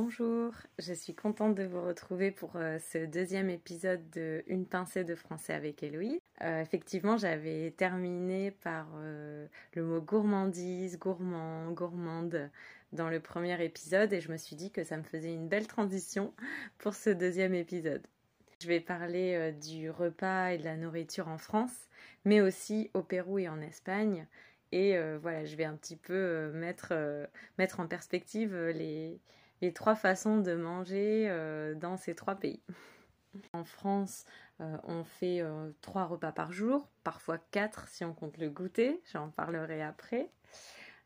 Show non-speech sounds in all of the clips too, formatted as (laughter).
Bonjour, je suis contente de vous retrouver pour euh, ce deuxième épisode de Une pincée de français avec Héloïse. Euh, effectivement, j'avais terminé par euh, le mot gourmandise, gourmand, gourmande dans le premier épisode et je me suis dit que ça me faisait une belle transition pour ce deuxième épisode. Je vais parler du repas et de la nourriture en France, mais aussi au Pérou et en Espagne. Et voilà, je vais un petit peu mettre, mettre en perspective les, les trois façons de manger euh, dans ces trois pays. En France, euh, on fait euh, trois repas par jour, parfois quatre si on compte le goûter, j'en parlerai après.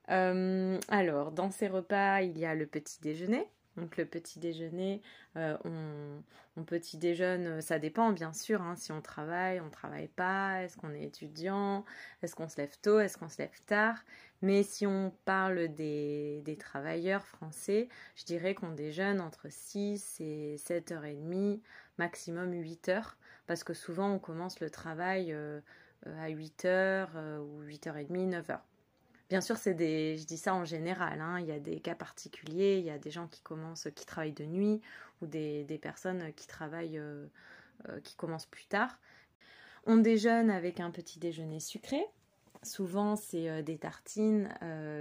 alors, dans ces repas, il y a le petit déjeuner, donc le petit déjeuner, euh, on, petit déjeune, euh, ça dépend bien sûr, hein, si on travaille, on travaille pas, est-ce qu'on est étudiant, est-ce qu'on se lève tôt, est-ce qu'on se lève tard? Mais si on parle des, travailleurs français, je dirais qu'on déjeune entre 6 et 7h30, maximum 8h, parce que souvent on commence le travail euh, à 8h ou 8h30, 9h. Bien sûr, c'est des, je dis ça en général. Hein. il y a des cas particuliers. Il y a des gens qui commencent, qui travaillent de nuit, ou des, personnes qui travaillent, euh, euh, qui commencent plus tard. On déjeune avec un petit déjeuner sucré. Souvent, c'est euh, des tartines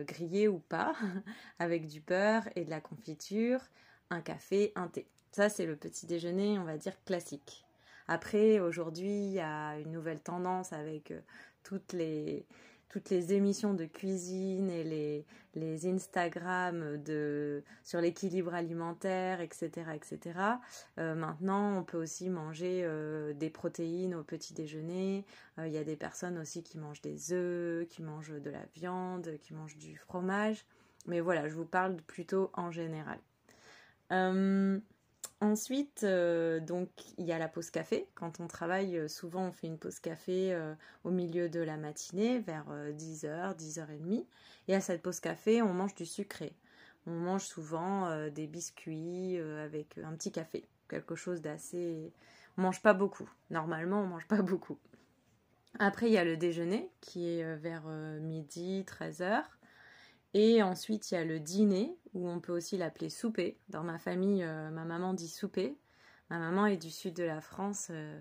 grillées ou pas, (laughs) avec du beurre et de la confiture, un café, un thé. Ça, c'est le petit déjeuner, on va dire, classique. Après, aujourd'hui, il y a une nouvelle tendance avec toutes les, toutes les émissions de cuisine et les, les Instagram de, sur l'équilibre alimentaire, etc. etc. Euh, maintenant, on peut aussi manger euh, des protéines au petit déjeuner. Euh, il y a des personnes aussi qui mangent des œufs, qui mangent de la viande, qui mangent du fromage. Mais voilà, je vous parle plutôt en général. Ensuite, euh, donc il y a la pause café. Quand on travaille, euh, souvent on fait une pause café euh, au milieu de la matinée, vers 10h, 10h30. Et à cette pause café, on mange du sucré. On mange souvent des biscuits avec un petit café, quelque chose d'assez. On mange pas beaucoup. Normalement, on mange pas beaucoup. Après, il y a le déjeuner qui est vers midi, 13h. Et ensuite, il y a le dîner, où on peut aussi l'appeler souper. Dans ma famille, euh, ma maman dit souper. Ma maman est du sud de la France, euh,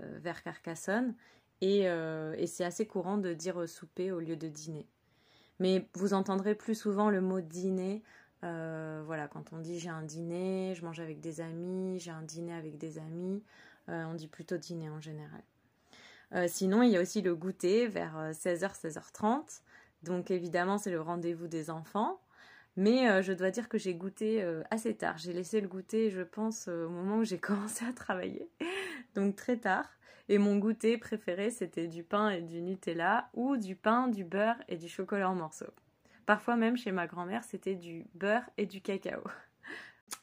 euh, vers Carcassonne. Et, et c'est assez courant de dire souper au lieu de dîner. Mais vous entendrez plus souvent le mot dîner. voilà, quand on dit j'ai un dîner, je mange avec des amis, j'ai un dîner avec des amis, on dit plutôt dîner en général. sinon, il y a aussi le goûter vers 16h, 16h30. Donc évidemment, c'est le rendez-vous des enfants. Mais euh, je dois dire que j'ai goûté euh, assez tard. J'ai laissé le goûter, je pense, euh, au moment où j'ai (laughs) commencé à travailler. Donc très tard. Et mon goûter préféré, c'était du pain et du Nutella ou du pain, du beurre et du chocolat en morceaux. Parfois même chez ma grand-mère, c'était du beurre et du cacao.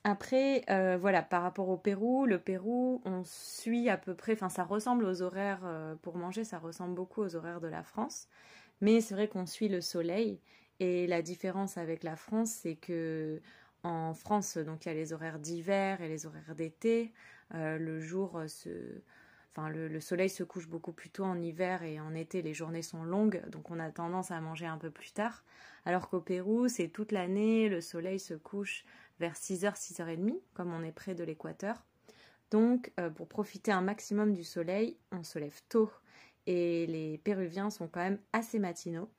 Après, voilà, par rapport au Pérou, le Pérou, on suit à peu près, enfin ça ressemble aux horaires pour manger, ça ressemble beaucoup aux horaires de la France. Mais c'est vrai qu'on suit le soleil et la différence avec la France, c'est que en France, donc il y a les horaires d'hiver et les horaires d'été. Euh, le soleil se couche beaucoup plus tôt en hiver et en été les journées sont longues, donc on a tendance à manger un peu plus tard. Alors qu'au Pérou, c'est toute l'année, le soleil se couche vers 6h, 6h30, comme on est près de l'équateur. Donc, euh, pour profiter un maximum du soleil, on se lève tôt et les Péruviens sont quand même assez matinaux.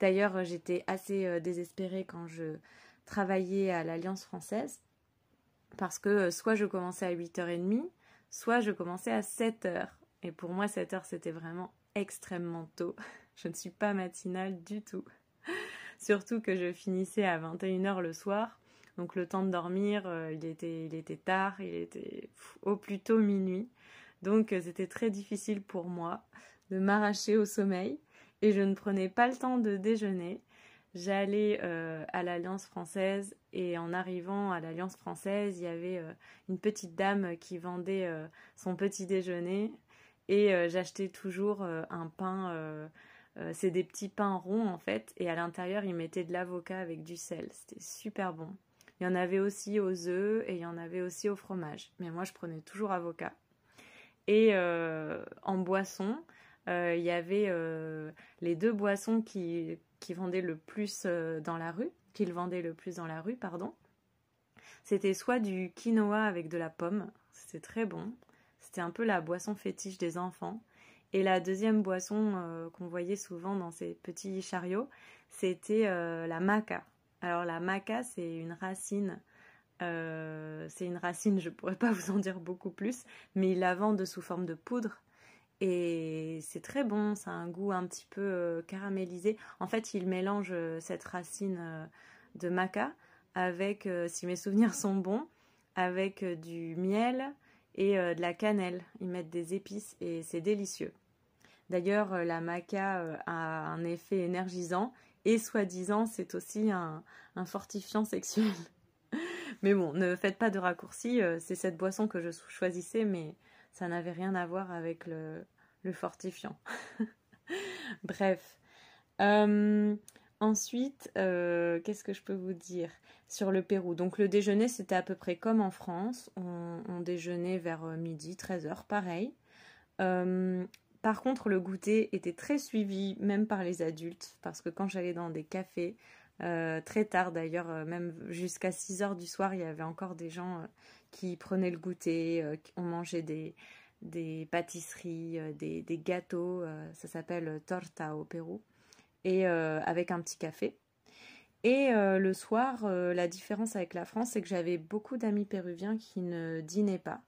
D'ailleurs, j'étais assez euh, désespérée quand je travaillais à l'Alliance française parce que euh, soit je commençais à 8h30, soit je commençais à 7h. Et pour moi, 7h, c'était vraiment extrêmement tôt. (laughs) Je ne suis pas matinale du tout. (laughs) Surtout que je finissais à 21h le soir. Donc le temps de dormir, euh, il, était, il était tard, il était au plus tôt minuit. Donc c'était très difficile pour moi de m'arracher au sommeil et je ne prenais pas le temps de déjeuner. J'allais euh, à l'Alliance française et en arrivant à l'Alliance française, il y avait euh, une petite dame qui vendait euh, son petit déjeuner et j'achetais toujours un pain. c'est des petits pains ronds en fait et à l'intérieur ils mettaient de l'avocat avec du sel. C'était super bon. Il y en avait aussi aux œufs et il y en avait aussi au fromage. Mais moi je prenais toujours avocat. Et en boisson, il y avait euh, les deux boissons qui, qui vendaient le plus euh, dans la rue, qu'ils vendaient le plus dans la rue, pardon. C'était soit du quinoa avec de la pomme, c'était très bon. C'était un peu la boisson fétiche des enfants. Et la deuxième boisson euh, qu'on voyait souvent dans ces petits chariots, c'était euh, la maca. Alors la maca, c'est une racine. Euh, c'est une racine, je pourrais pas (laughs) vous en dire beaucoup plus, mais ils la vendent sous forme de poudre. Et c'est très bon, ça a un goût un petit peu caramélisé. En fait, ils mélangent cette racine de maca avec, si mes souvenirs sont bons, avec du miel, et euh, de la cannelle. Ils mettent des épices et c'est délicieux. D'ailleurs, euh, la maca euh, a un effet énergisant et soi-disant c'est aussi un, fortifiant sexuel. (laughs) mais bon, ne faites pas de raccourcis, c'est cette boisson que je choisissais, mais ça n'avait rien à voir avec le, fortifiant. (laughs) Bref. Ensuite, euh, qu'est-ce que je peux vous dire sur le Pérou? Donc le déjeuner, c'était à peu près comme en France. On, déjeunait vers euh, midi, 13h, pareil. Euh, par contre, le goûter était très suivi, même par les adultes, parce que quand j'allais dans des cafés, très tard d'ailleurs, même jusqu'à 6h du soir, il y avait encore des gens qui prenaient le goûter, on mangeait des, pâtisseries, des, des gâteaux, ça s'appelle torta au Pérou et euh, avec un petit café. Et euh, le soir, euh, la différence avec la France, c'est que j'avais beaucoup d'amis péruviens qui ne dînaient pas.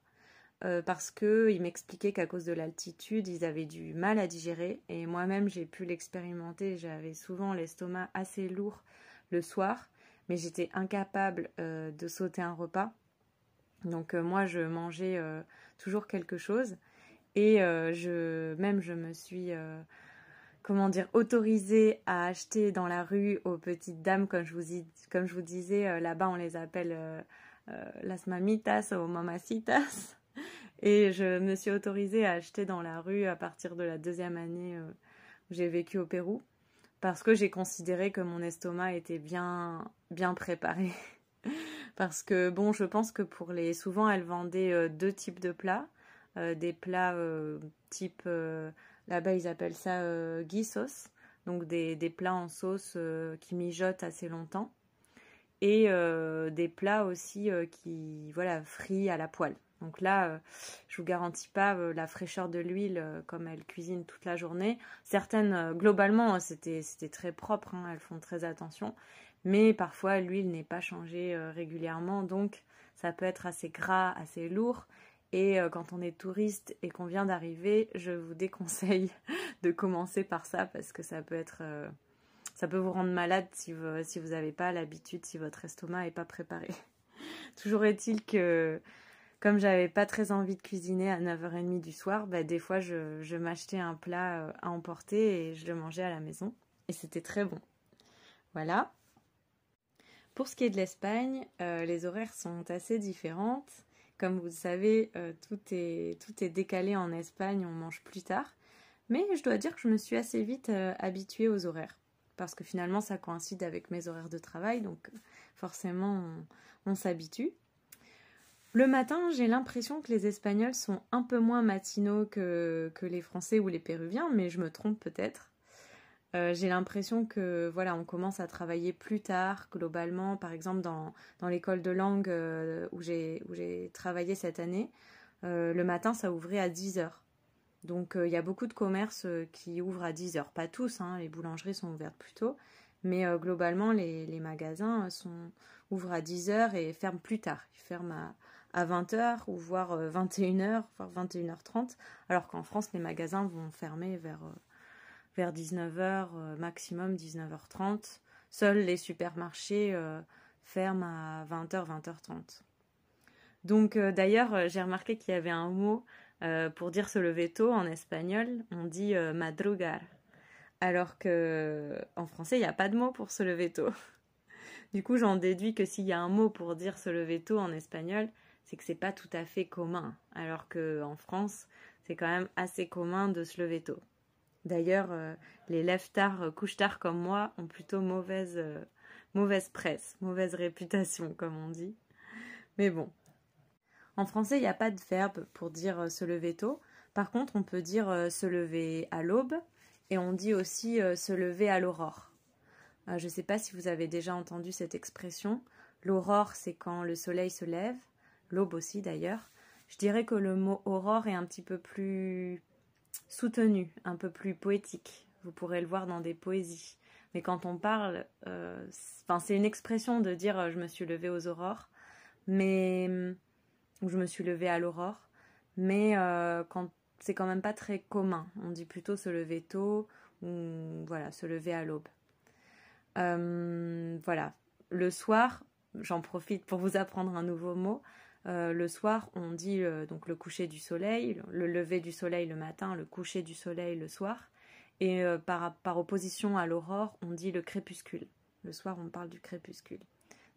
parce qu'ils m'expliquaient qu'à cause de l'altitude, ils avaient du mal à digérer. Et moi-même, j'ai pu l'expérimenter. J'avais souvent l'estomac assez lourd le soir, mais j'étais incapable de sauter un repas. Donc moi, je mangeais toujours quelque chose. Et je, même, je me suis comment dire, autorisé à acheter dans la rue aux petites dames, comme je vous, disais, euh, là-bas on les appelle euh, euh, las mamitas ou mamacitas. (laughs) Et je me suis autorisée à acheter dans la rue à partir de la deuxième année où j'ai vécu au Pérou, parce que j'ai considéré que mon estomac était bien, bien préparé. (laughs) parce que bon, je pense que pour les, souvent elles vendaient deux types de plats, des plats type Là-bas, ils appellent ça euh, guisos, donc des, plats en sauce euh, qui mijotent assez longtemps. Et euh, des plats aussi qui, voilà, frits à la poêle. Donc là, je vous garantis pas la fraîcheur de l'huile comme elles cuisinent toute la journée. Certaines, globalement, c'était très propre, hein, elles font très attention. Mais parfois, l'huile n'est pas changée régulièrement, donc ça peut être assez gras, assez lourd. Et euh, quand on est touriste et qu'on vient d'arriver, je vous déconseille (laughs) de commencer par ça parce que ça peut être, euh, ça peut vous rendre malade si vous si vous n'avez pas l'habitude, si votre estomac n'est pas préparé. (laughs) Toujours est-il que comme j'avais pas très envie de cuisiner à 9h30 du soir, bah, des fois je, m'achetais un plat euh, à emporter et je le mangeais à la maison. Et c'était très bon. Voilà. Pour ce qui est de l'Espagne, les horaires sont assez différentes. Comme vous le savez, euh, tout, est, tout est décalé en Espagne, on mange plus tard. Mais je dois dire que je me suis assez vite euh, habituée aux horaires. Parce que finalement, ça coïncide avec mes horaires de travail, donc forcément, on, s'habitue. Le matin, j'ai l'impression que les Espagnols sont un peu moins matinaux que, que les Français ou les Péruviens, mais je me trompe peut-être. Euh, j'ai l'impression que voilà, on commence à travailler plus tard globalement. Par exemple, dans, dans l'école de langue euh, où j'ai travaillé cette année, euh, le matin, ça ouvrait à 10 heures. Donc il y a beaucoup de commerces qui ouvrent à 10 heures. Pas tous, hein, les boulangeries sont ouvertes plus tôt, mais globalement, les, les, magasins sont, ouvrent à 10 heures et ferment plus tard. Ils ferment à, à 20 heures ou voire 21 heures, voire 21h30, alors qu'en France, les magasins vont fermer vers vers 19h, euh, maximum 19h30. Seuls les supermarchés euh, ferment à 20h, 20h30. Donc euh, d'ailleurs, j'ai remarqué qu'il y avait un mot pour dire se lever tôt en espagnol, on dit madrugar. Alors que en français, il n'y a pas de mot pour se lever tôt. (laughs) Du coup, j'en déduis que s'il y a un mot pour dire se lever tôt en espagnol, c'est que c'est pas tout à fait commun. Alors que en France, c'est quand même assez commun de se lever tôt. D'ailleurs, euh, les lève-tard, euh, couche-tard comme moi ont plutôt mauvaise, euh, mauvaise presse, mauvaise réputation, comme on dit. Mais bon. En français, il n'y a pas de verbe pour dire se lever tôt. Par contre, on peut dire se lever à l'aube et on dit aussi se lever à l'aurore. je ne sais pas si vous avez déjà entendu cette expression. L'aurore, c'est quand le soleil se lève, l'aube aussi d'ailleurs. Je dirais que le mot aurore est un petit peu plus soutenu, un peu plus poétique. Vous pourrez le voir dans des poésies. Mais quand on parle, euh, c'est une expression de dire euh, je me suis levé aux aurores, mais ou je me suis levé à l'aurore, mais euh, quand c'est quand même pas très commun. On dit plutôt se lever tôt ou voilà se lever à l'aube. voilà. Le soir, j'en profite pour vous apprendre un nouveau mot. Euh, le soir, on dit euh, donc le coucher du soleil, le lever du soleil le matin, le coucher du soleil le soir. Et euh, par, opposition à l'aurore, on dit le crépuscule. Le soir, on parle du crépuscule.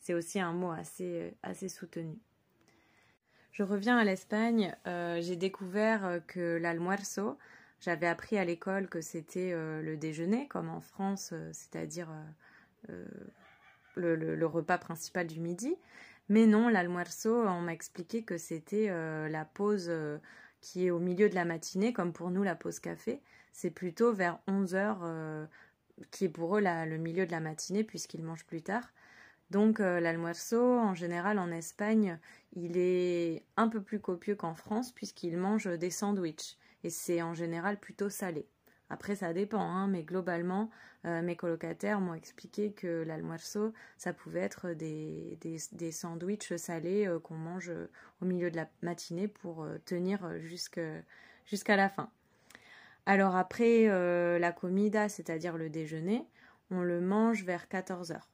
C'est aussi un mot assez, assez soutenu. Je reviens à l'Espagne. j'ai découvert que l'almuerzo, j'avais appris à l'école que c'était le déjeuner, comme en France, c'est-à-dire le, repas principal du midi. Mais non, l'almuerzo, on m'a expliqué que c'était euh, la pause euh, qui est au milieu de la matinée, comme pour nous la pause café. C'est plutôt vers 11 heures, euh, qui est pour eux le milieu de la matinée, puisqu'ils mangent plus tard. Donc l'almuerzo, en général en Espagne, il est un peu plus copieux qu'en France, puisqu'ils mangent des sandwichs. Et c'est en général plutôt salé. Après, ça dépend, hein, mais globalement, euh, mes colocataires m'ont expliqué que l'almuerzo, ça pouvait être des, des, des sandwichs salés euh, qu'on mange euh, au milieu de la matinée pour tenir jusqu'à la fin. Alors après la comida, c'est-à-dire le déjeuner, on le mange vers 14 heures.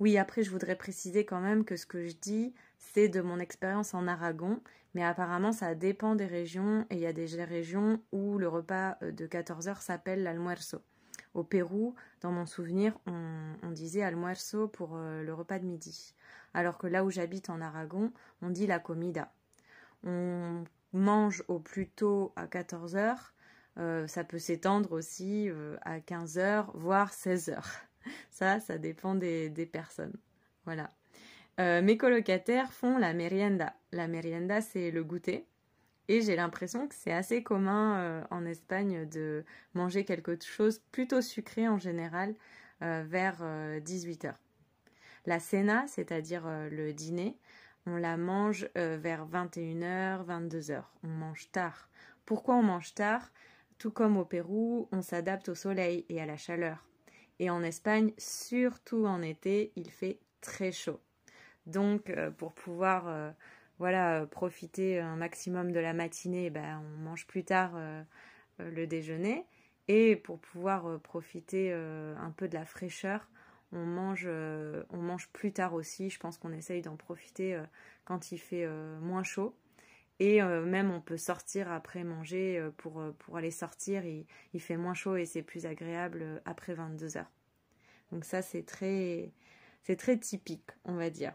Oui, après, je voudrais préciser quand même que ce que je dis, c'est de mon expérience en Aragon, mais apparemment, ça dépend des régions, et il y a des régions où le repas euh, de 14 heures s'appelle l'almuerzo. Au Pérou, dans mon souvenir, on, disait almuerzo pour euh, le repas de midi. Alors que là où j'habite en Aragon, on dit la comida. On mange au plus tôt à 14 heures. Euh, ça peut s'étendre aussi à 15 heures, voire 16 heures. (laughs) Ça, ça dépend des, personnes. Voilà. Euh, mes colocataires font la merienda. La merienda, c'est le goûter. Et j'ai l'impression que c'est assez commun euh, en Espagne de manger quelque chose plutôt sucré en général euh, vers 18h. La cena, c'est-à-dire le dîner, on la mange vers 21h, 22h. On mange tard. Pourquoi on mange tard? Tout comme au Pérou, on s'adapte au soleil et à la chaleur. Et en Espagne, surtout en été, il fait très chaud. Donc, euh, pour pouvoir euh, voilà, profiter un maximum de la matinée, ben, on mange plus tard euh, le déjeuner. Et pour pouvoir profiter un peu de la fraîcheur, on mange, on mange plus tard aussi. Je pense qu'on essaye d'en profiter quand il fait moins chaud. Et même on peut sortir après manger pour, pour aller sortir. Il, il, fait moins chaud et c'est plus agréable après 22 heures. Donc ça, c'est très, c'est très typique, on va dire.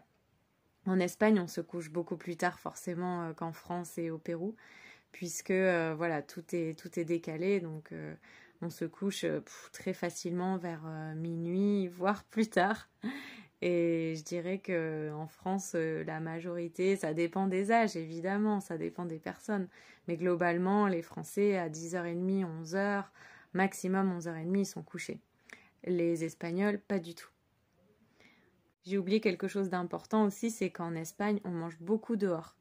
En Espagne, on se couche beaucoup plus tard forcément euh, qu'en France et au Pérou, puisque euh, voilà, tout est, tout est décalé, donc euh, on se couche très facilement vers minuit, voire (laughs) plus tard. Et je dirais que en France, la majorité, ça dépend des âges évidemment, ça dépend des personnes, mais globalement, les Français à 10h30, 11h, maximum 11h30, ils sont couchés. Les Espagnols, pas du tout. J'ai oublié quelque chose d'important aussi, c'est qu'en Espagne, on mange beaucoup dehors.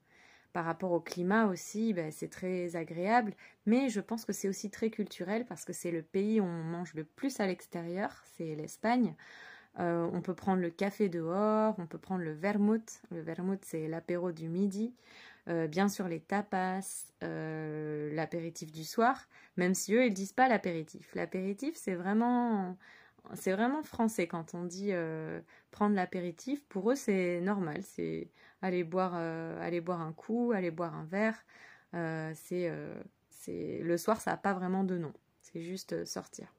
Par rapport au climat aussi, ben, c'est très agréable, mais je pense que c'est aussi très culturel parce que c'est le pays où on mange le plus à l'extérieur, c'est l'Espagne. Euh, on peut prendre le café dehors, on peut prendre le vermouth. Le vermouth, c'est l'apéro du midi. Euh, bien sûr, les tapas, euh, l'apéritif du soir, même si eux, ils disent pas l'apéritif. L'apéritif, c'est vraiment c'est vraiment français quand on dit euh, prendre l'apéritif. Pour eux, c'est normal. C'est aller boire, euh, aller boire un coup, aller boire un verre. Euh, c'est, le soir, ça n'a pas vraiment de nom. C'est juste sortir.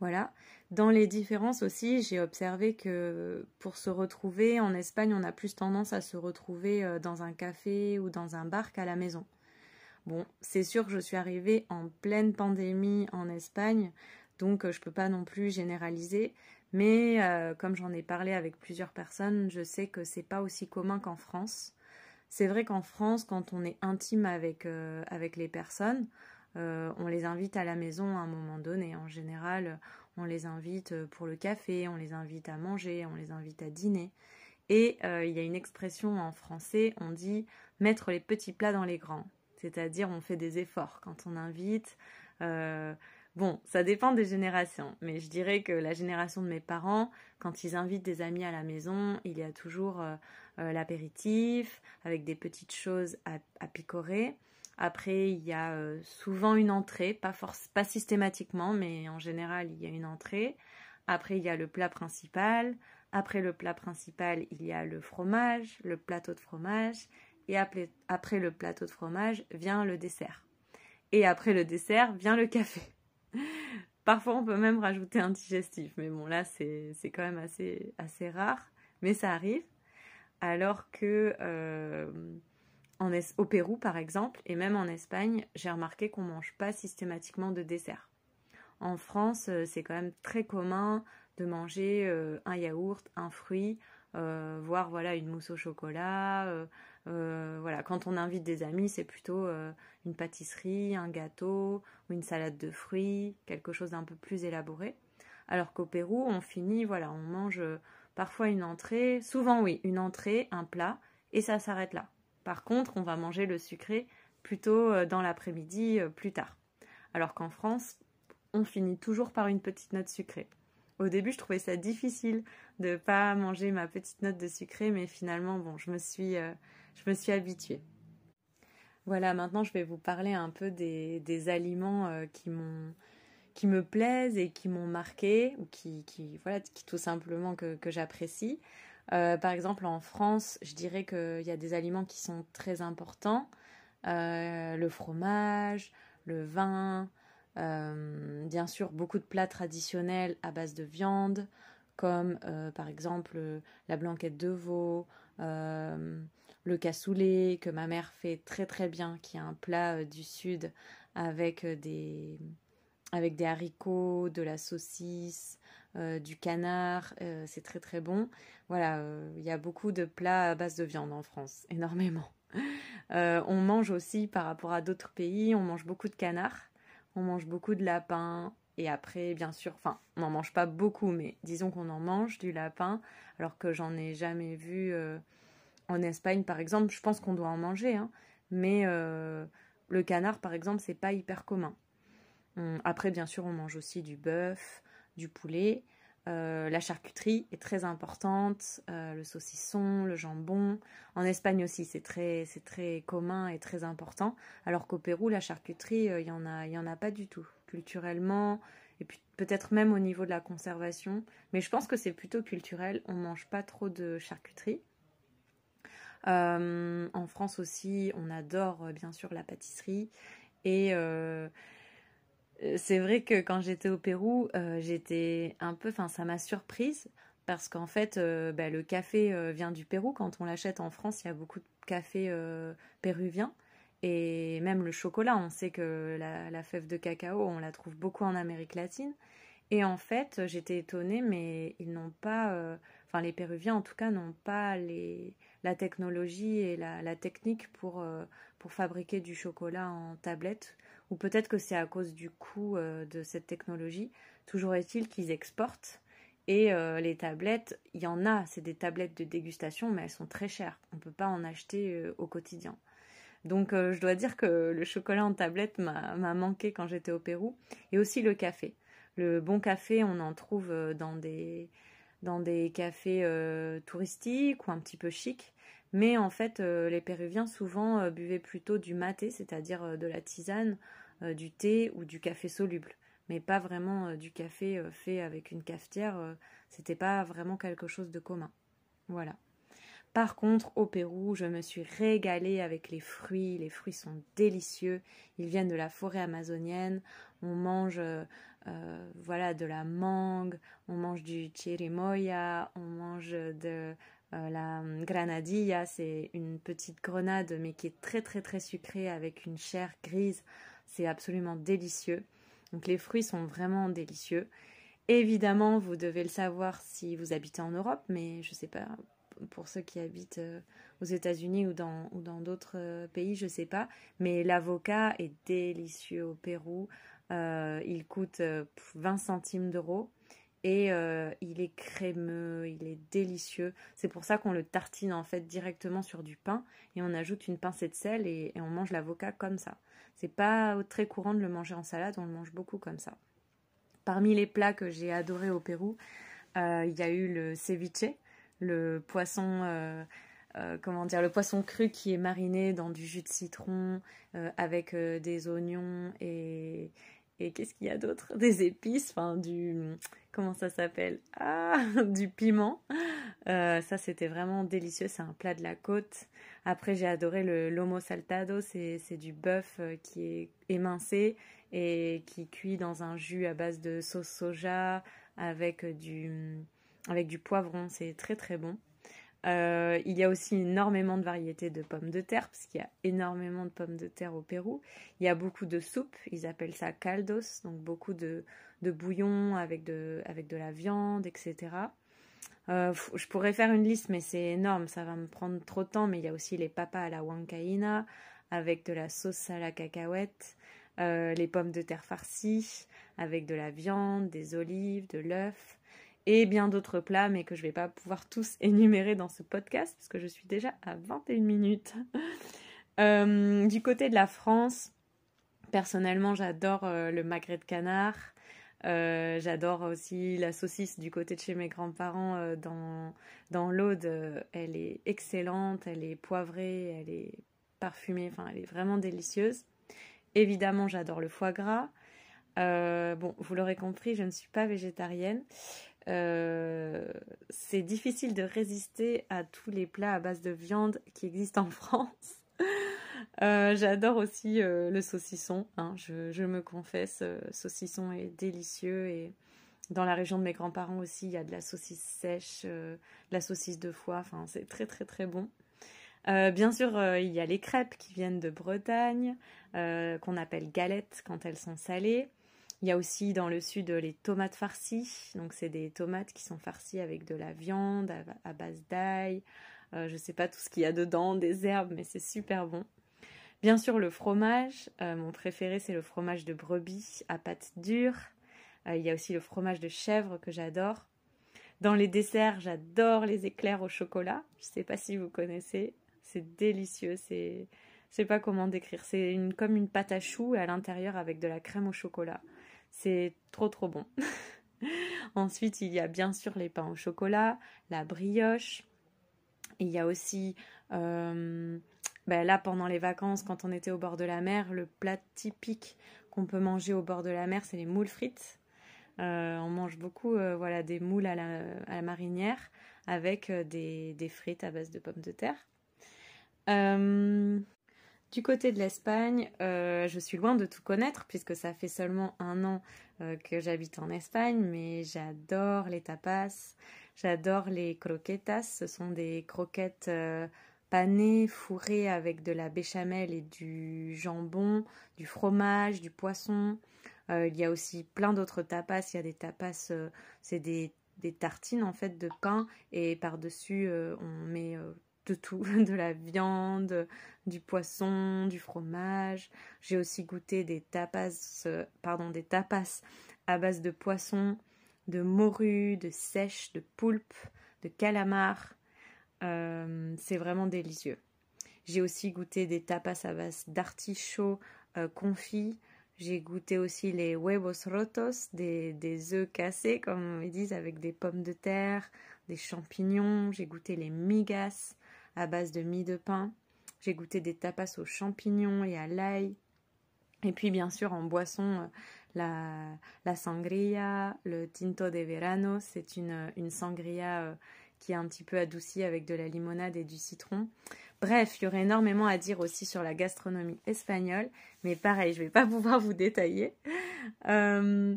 Voilà. Dans les différences aussi, j'ai observé que pour se retrouver en Espagne, on a plus tendance à se retrouver dans un café ou dans un bar qu'à la maison. Bon, c'est sûr que je suis arrivée en pleine pandémie en Espagne, donc euh, je ne peux pas non plus généraliser, mais euh, comme j'en ai parlé avec plusieurs personnes, je sais que c'est pas aussi commun qu'en France. C'est vrai qu'en France, quand on est intime avec, euh, avec les personnes, on les invite à la maison à un moment donné. En général, on les invite pour le café, on les invite à manger, on les invite à dîner. Et il y a une expression en français, on dit mettre les petits plats dans les grands. C'est-à-dire on fait des efforts quand on invite. Bon, ça dépend des générations, mais je dirais que la génération de mes parents, quand ils invitent des amis à la maison, il y a toujours euh, euh, l'apéritif avec des petites choses à, picorer. Après, il y a euh, souvent une entrée, pas, pas systématiquement, mais en général, il y a une entrée. Après, il y a le plat principal. Après le plat principal, il y a le fromage, le plateau de fromage. Et après le plateau de fromage vient le dessert. Et après le dessert vient le café. (laughs) Parfois, on peut même rajouter un digestif, mais bon, là, c'est quand même assez, assez rare, mais ça arrive. Alors que euh, en au Pérou, par exemple, et même en Espagne, j'ai remarqué qu'on ne mange pas systématiquement de dessert. En France, euh, c'est quand même très commun de manger euh, un yaourt, un fruit, voire voilà une mousse au chocolat, euh, voilà, quand on invite des amis, c'est plutôt euh, une pâtisserie, un gâteau ou une salade de fruits, quelque chose d'un peu plus élaboré. Alors qu'au Pérou, on finit, voilà, on mange euh, parfois une entrée, souvent oui, une entrée, un plat, et ça s'arrête là. Par contre, on va manger le sucré plutôt dans l'après-midi, plus tard. Alors qu'en France, on finit toujours par une petite note sucrée. Au début, je trouvais ça difficile de ne pas manger ma petite note de sucré, mais finalement, bon, je me suis, je me suis habituée. Voilà, maintenant je vais vous parler un peu des, aliments euh, qui m'ont qui me plaisent et qui m'ont marqué ou qui, qui, voilà qui tout simplement que, j'apprécie. Euh, par exemple en France, je dirais qu'il y a des aliments qui sont très importants. Euh, le fromage, le vin, bien sûr beaucoup de plats traditionnels à base de viande, comme par exemple la blanquette de veau, le cassoulet que ma mère fait très très bien, qui est un plat euh, du sud avec euh, des, avec des haricots, de la saucisse, euh, du canard, c'est très très bon. Voilà, il y a beaucoup de plats à base de viande en France, (laughs) énormément. on mange aussi par rapport à d'autres pays, on mange beaucoup de canard, on mange beaucoup de lapin, et après, bien sûr, enfin, on n'en mange pas beaucoup, mais disons qu'on en mange du lapin, alors que j'en ai jamais vu en Espagne, par exemple, je pense qu'on doit en manger, hein, mais euh, le canard, par exemple, c'est pas hyper commun. après, bien sûr, on mange aussi du bœuf, du poulet. Euh, la charcuterie est très importante, euh, le saucisson, le jambon. En Espagne aussi, c'est très, c'est très commun et très important. Alors qu'au Pérou, la charcuterie, il y en a, y en a pas du tout. Culturellement, et puis peut-être même au niveau de la conservation. Mais je pense que c'est plutôt culturel. On mange pas trop de charcuterie. Euh, en France aussi, on adore euh, bien sûr la pâtisserie. Et euh, c'est vrai que quand j'étais au Pérou, j'étais un peu, enfin ça m'a surprise parce qu'en fait, bah, le café vient du Pérou. Quand on l'achète en France, il y a beaucoup de café péruvien. Et même le chocolat, on sait que la, la, fève de cacao, on la trouve beaucoup en Amérique latine. Et en fait, j'étais étonnée, mais ils n'ont pas, enfin les Péruviens en tout cas, n'ont pas les, la technologie et la, technique pour, euh, pour fabriquer du chocolat en tablette, ou peut-être que c'est à cause du coût euh, de cette technologie. Toujours est-il qu'ils exportent. Et euh, les tablettes, il y en a, c'est des tablettes de dégustation, mais elles sont très chères. On ne peut pas en acheter au quotidien. Donc je dois dire que le chocolat en tablette m'a manqué quand j'étais au Pérou. Et aussi le café. Le bon café, on en trouve dans des, dans des cafés euh, touristiques ou un petit peu chic. Mais en fait, euh, les Péruviens souvent euh, buvaient plutôt du maté, c'est-à-dire de la tisane, du thé ou du café soluble. Mais pas vraiment du café fait avec une cafetière. C'était pas vraiment quelque chose de commun. Voilà. Par contre, au Pérou, je me suis régalée avec les fruits. Les fruits sont délicieux. Ils viennent de la forêt amazonienne. On mange euh, voilà, de la mangue, on mange du chirimoya, on mange de euh, la granadilla, c'est une petite grenade mais qui est très très très sucrée avec une chair grise. C'est absolument délicieux. Donc les fruits sont vraiment délicieux. Évidemment, vous devez le savoir si vous habitez en Europe, mais je ne sais pas pour ceux qui habitent euh, aux États-Unis ou dans ou dans d'autres pays, je ne sais pas. Mais l'avocat est délicieux au Pérou. Euh, il coûte 20 euh, centimes d'euros et euh, il est crémeux, il est délicieux. C'est pour ça qu'on le tartine en fait directement sur du pain et on ajoute une pincée de sel et, on mange l'avocat comme ça. C'est pas très courant de le manger en salade, on le mange beaucoup comme ça. Parmi les plats que j'ai adorés au Pérou, il y a eu le ceviche, le poisson, comment dire, le poisson cru qui est mariné dans du jus de citron avec des oignons et, et qu'est-ce qu'il y a d'autre Des épices, enfin du comment ça s'appelle Ah, (laughs) du piment. Euh, ça c'était vraiment délicieux. C'est un plat de la côte. Après j'ai adoré le lomo saltado. C'est du bœuf euh, qui est émincé et qui cuit dans un jus à base de sauce soja avec du avec du poivron. C'est très très bon. Euh, il y a aussi énormément de variétés de pommes de terre, parce qu'il y a énormément de pommes de terre au Pérou. Il y a beaucoup de soupes, ils appellent ça caldos, donc beaucoup de, bouillon avec de, avec de la viande, etc. Euh, je pourrais faire une liste, mais c'est énorme, ça va me prendre trop de temps. Mais il y a aussi les papas à la huancaïna, avec de la sauce à la cacahuète, euh, les pommes de terre farcies, avec de la viande, des olives, de l'œuf et bien d'autres plats, mais que je ne vais pas pouvoir tous (laughs) énumérer dans ce podcast, parce que je suis déjà à 21 minutes. (laughs) Euh, du côté de la France, personnellement, j'adore euh, le magret de canard. Euh, j'adore aussi la saucisse du côté de chez mes grands-parents dans, dans l'Aude. Elle est excellente, elle est poivrée, elle est parfumée, enfin elle est vraiment délicieuse. Évidemment, j'adore le foie gras. bon, vous l'aurez compris, je ne suis pas végétarienne. Euh, c'est difficile de résister à tous les plats à base de viande qui existent en (laughs) France. Euh, j'adore aussi euh, le saucisson, hein, je, me confesse, saucisson est délicieux et dans la région de mes grands-parents aussi, il y a de la saucisse sèche, de la saucisse de foie, enfin c'est très très très bon. bien sûr, il y a les crêpes qui viennent de Bretagne, qu'on appelle galettes quand elles sont salées. Il y a aussi dans le sud les tomates farcies. Donc, c'est des tomates qui sont farcies avec de la viande à, base d'ail. Euh, je ne sais pas tout ce qu'il y a dedans, des herbes, mais c'est super bon. Bien sûr, le fromage. Euh, mon préféré, c'est le fromage de brebis à pâte dure. Euh, il y a aussi le fromage de chèvre que j'adore. Dans les desserts, j'adore les éclairs au chocolat. Je ne sais pas si vous connaissez. C'est délicieux. C'est, je sais pas comment décrire. C'est comme une pâte à choux à l'intérieur avec de la crème au chocolat. C'est trop trop bon. (laughs) Ensuite, il y a bien sûr les pains au chocolat, la brioche. Il y a aussi, euh, ben là pendant les vacances, quand on était au bord de la mer, le plat typique qu'on peut manger au bord de la mer, c'est les moules frites. Euh, on mange beaucoup euh, voilà, des moules à la, marinière avec des, des, frites à base de pommes de terre. Du côté de l'Espagne, euh, je suis loin de tout connaître puisque ça fait seulement un an euh, que j'habite en Espagne, mais j'adore les tapas, j'adore les croquetas. Ce sont des croquettes euh, panées, fourrées avec de la béchamel et du jambon, du fromage, du poisson. il y a aussi plein d'autres tapas. Il y a des tapas, c'est des, des, tartines en fait de pain et par-dessus on met de tout, (laughs) de la viande, du poisson, du fromage. J'ai aussi goûté des tapas, euh, pardon, des tapas à base de poisson, de morue, de sèche, de poulpe, de calamar. Euh, c'est vraiment délicieux. J'ai aussi goûté des tapas à base d'artichaut euh, confit. J'ai goûté aussi les huevos rotos, des, des œufs cassés, comme ils disent, avec des pommes de terre, des champignons. J'ai goûté les migas à base de mie de pain. J'ai goûté des tapas aux champignons et à l'ail. Et puis bien sûr en boisson, euh, la, sangria, le tinto de verano, c'est une, une sangria euh, qui est un petit peu adoucie avec de la limonade et du citron. Bref, il y aurait énormément à dire aussi sur la gastronomie espagnole, mais pareil, je ne vais pas (laughs) pouvoir vous détailler. Euh,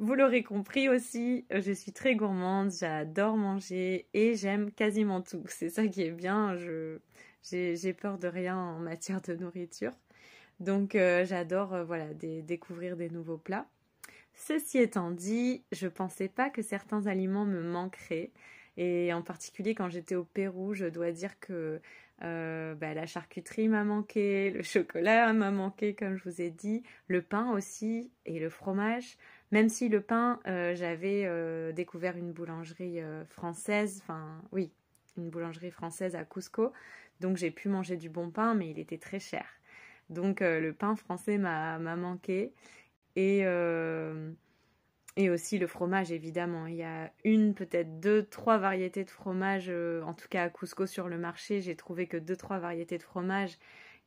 vous l'aurez compris aussi, je suis très gourmande, j'adore manger et j'aime quasiment tout. (laughs) C'est ça qui est bien, j'ai peur de rien en matière de nourriture. Donc euh, j'adore euh, voilà découvrir des nouveaux plats. Ceci étant dit, je pensais pas que certains aliments me manqueraient. Et en particulier quand j'étais au Pérou, je dois dire que euh, bah, la charcuterie m'a manqué, le (laughs) chocolat m'a manqué comme je vous ai dit, le pain aussi et le fromage. Même si le pain, j'avais découvert une boulangerie française, enfin oui, une boulangerie française à Cusco, donc j'ai pu manger du bon pain, mais il était très cher. Donc le pain français m'a manqué. Et, et aussi le fromage, évidemment. Il y a une, peut-être deux, trois variétés de fromage, euh, en tout cas à Cusco sur le marché, j'ai trouvé que deux, trois variétés de fromage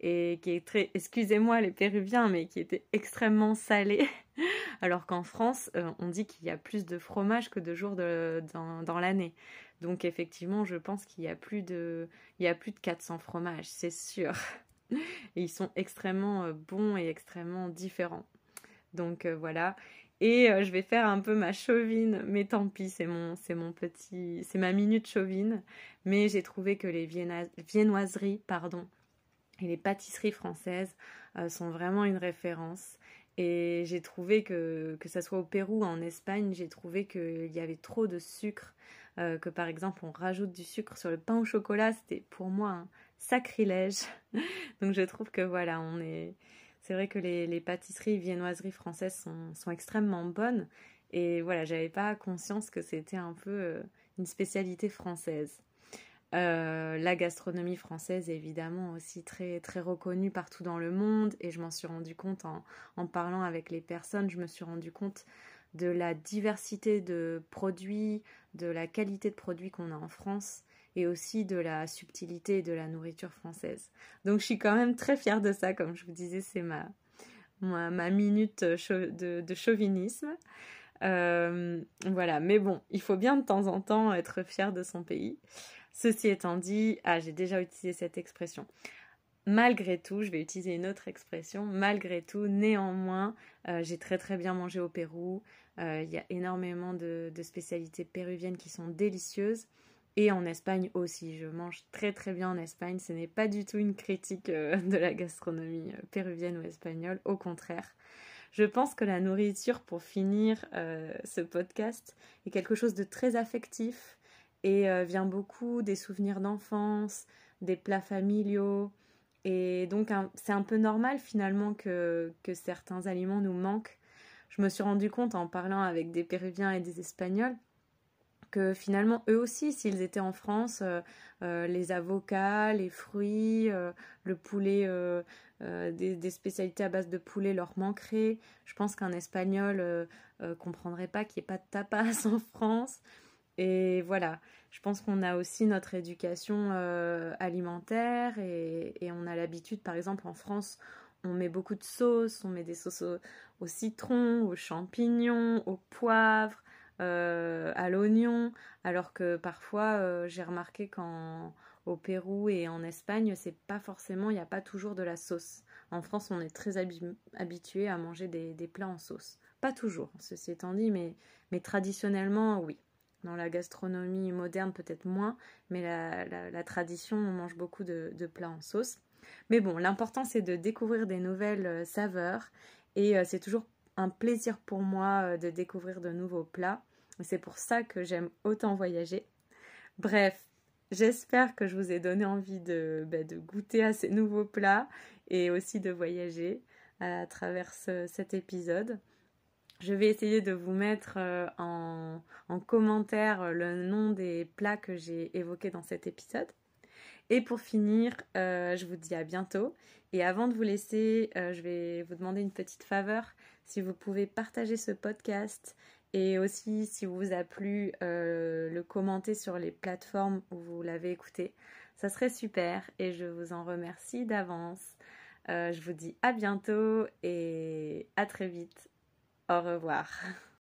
et qui est très, excusez-moi les Péruviens, mais qui étaient extrêmement salés. (laughs) Alors qu'en France, euh, on dit qu'il y a plus de fromage que de jours dans, l'année. Donc effectivement, je pense qu'il y a plus de, y a plus de 400 fromages, c'est sûr. (laughs) Ils sont extrêmement euh, bons et extrêmement différents. Donc voilà. Et euh, je vais faire un peu ma chauvine, mais tant pis, c'est mon, c'est mon petit, c'est ma minute chauvine. Mais j'ai trouvé que les viennoiseries, pardon, et les pâtisseries françaises euh, sont vraiment une référence. Et j'ai trouvé que, que ce soit au Pérou ou en Espagne, j'ai trouvé qu'il y avait trop de sucre, euh, que par exemple on rajoute du sucre sur le pain au chocolat, c'était pour moi un sacrilège. (laughs) Donc je trouve que voilà, on est, c'est vrai que les, pâtisseries viennoiseries françaises sont, extrêmement bonnes. Et voilà, j'avais pas conscience que c'était un peu euh, une spécialité française. Euh, la gastronomie française est évidemment aussi très, très reconnue partout dans le monde et je m'en suis rendu compte en, en, parlant avec les personnes, je me suis rendu compte de la diversité de produits, de la qualité de produits qu'on a en France et aussi de la subtilité de la nourriture française. Donc je suis quand même très fière de ça, comme je vous disais, c'est ma, ma, minute de, chauvinisme. Euh, voilà, mais bon, il faut bien de temps en temps être fier de son pays. Ceci étant dit, ah, j'ai déjà utilisé cette expression. Malgré tout, je vais utiliser une autre expression. Malgré tout, néanmoins, euh, j'ai très très bien mangé au Pérou. Euh, il y a énormément de, spécialités péruviennes qui sont délicieuses. Et en Espagne aussi, je mange très très bien en Espagne. Ce n'est pas du tout une critique euh, (laughs) de la gastronomie péruvienne ou espagnole, au contraire. Je pense que la nourriture, pour finir ce podcast, est quelque chose de très affectif et vient beaucoup des souvenirs d'enfance, des plats familiaux. Et donc c'est un peu normal finalement que, certains aliments nous manquent. Je me suis rendu compte en parlant avec des Péruviens et des Espagnols que finalement eux aussi, s'ils étaient en France, euh, euh, les avocats, les fruits, euh, le poulet, des, spécialités à base de poulet leur manqueraient. Je pense qu'un espagnol comprendrait pas qu'il n'y ait pas de tapas (laughs) en France. Et voilà, je pense qu'on a aussi notre éducation alimentaire et, on a l'habitude, par exemple en France, on met beaucoup de sauces, on met des sauces au citron, aux champignons, au poivre, euh, à l'oignon, alors que parfois euh, j'ai remarqué qu'au Pérou et en Espagne, c'est pas forcément, il n'y a pas toujours de la sauce. En France, on est très habitué à manger des, plats en sauce. Pas toujours, ceci étant dit, mais traditionnellement, oui. Dans la gastronomie moderne, peut-être moins, mais la, tradition, on mange beaucoup de, plats en sauce. Mais bon, l'important, c'est de découvrir des nouvelles euh, saveurs et c'est toujours un plaisir pour moi euh, de découvrir de nouveaux plats. C'est pour ça que j'aime autant voyager. Bref, j'espère que je vous ai donné envie de, bah, goûter à ces nouveaux plats et aussi de voyager à travers cet épisode. Je vais essayer de vous mettre euh, en, commentaire le nom des plats que j'ai évoqués dans cet épisode. Et pour finir, euh, je vous dis à bientôt. Et avant de vous laisser, je vais vous demander une petite faveur si vous pouvez partager ce podcast et aussi si vous a plu, euh, le commenter sur les plateformes où vous l'avez écouté. Ça serait super et je vous en remercie d'avance. Euh, je vous dis à bientôt et à très vite. Au revoir. (laughs)